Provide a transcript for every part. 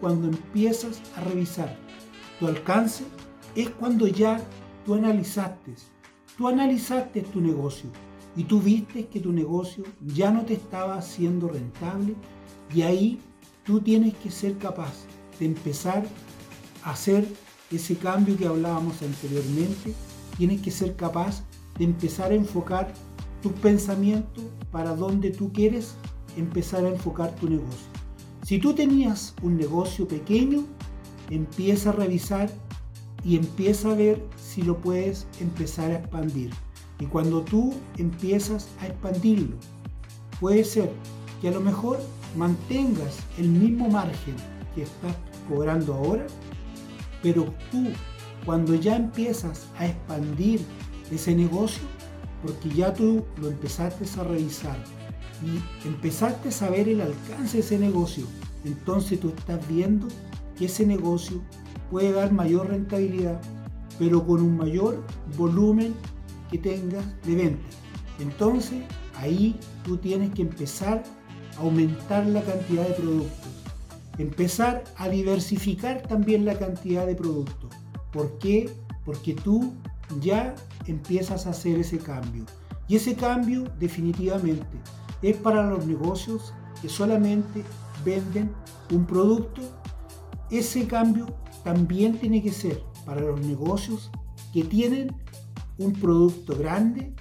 cuando empiezas a revisar. Tu alcance es cuando ya tú analizaste, tú analizaste tu negocio y tú viste que tu negocio ya no te estaba haciendo rentable y ahí tú tienes que ser capaz de empezar a hacer ese cambio que hablábamos anteriormente, tienes que ser capaz de empezar a enfocar tus pensamientos para donde tú quieres empezar a enfocar tu negocio. Si tú tenías un negocio pequeño, empieza a revisar y empieza a ver si lo puedes empezar a expandir. Y cuando tú empiezas a expandirlo, puede ser que a lo mejor mantengas el mismo margen que estás cobrando ahora, pero tú cuando ya empiezas a expandir ese negocio, porque ya tú lo empezaste a revisar y empezaste a saber el alcance de ese negocio, entonces tú estás viendo que ese negocio puede dar mayor rentabilidad, pero con un mayor volumen que tengas de venta. Entonces ahí tú tienes que empezar a aumentar la cantidad de productos, empezar a diversificar también la cantidad de productos. ¿Por qué? Porque tú ya empiezas a hacer ese cambio. Y ese cambio definitivamente es para los negocios que solamente venden un producto. Ese cambio también tiene que ser para los negocios que tienen un producto grande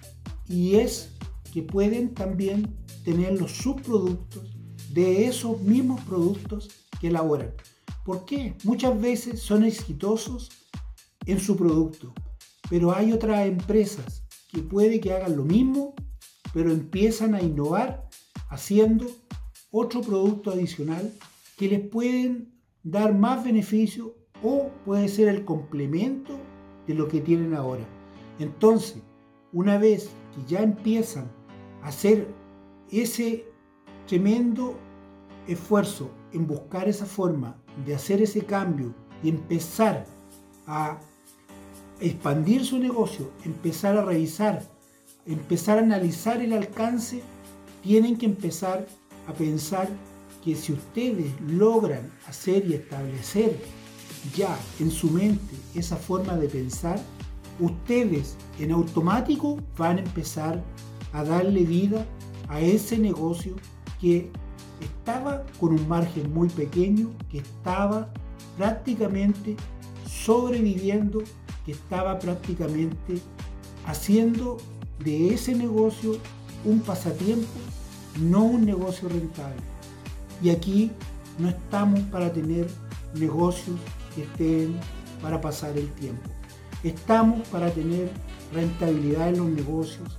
y es que pueden también tener los subproductos de esos mismos productos que elaboran. ¿Por qué? Muchas veces son exitosos en su producto, pero hay otras empresas que puede que hagan lo mismo, pero empiezan a innovar haciendo otro producto adicional que les pueden dar más beneficio o puede ser el complemento de lo que tienen ahora. Entonces, una vez que ya empiezan a hacer ese tremendo esfuerzo en buscar esa forma de hacer ese cambio y empezar a expandir su negocio, empezar a revisar, empezar a analizar el alcance, tienen que empezar a pensar que si ustedes logran hacer y establecer ya en su mente esa forma de pensar, ustedes en automático van a empezar a darle vida a ese negocio que estaba con un margen muy pequeño, que estaba prácticamente sobreviviendo estaba prácticamente haciendo de ese negocio un pasatiempo, no un negocio rentable. Y aquí no estamos para tener negocios que estén para pasar el tiempo. Estamos para tener rentabilidad en los negocios,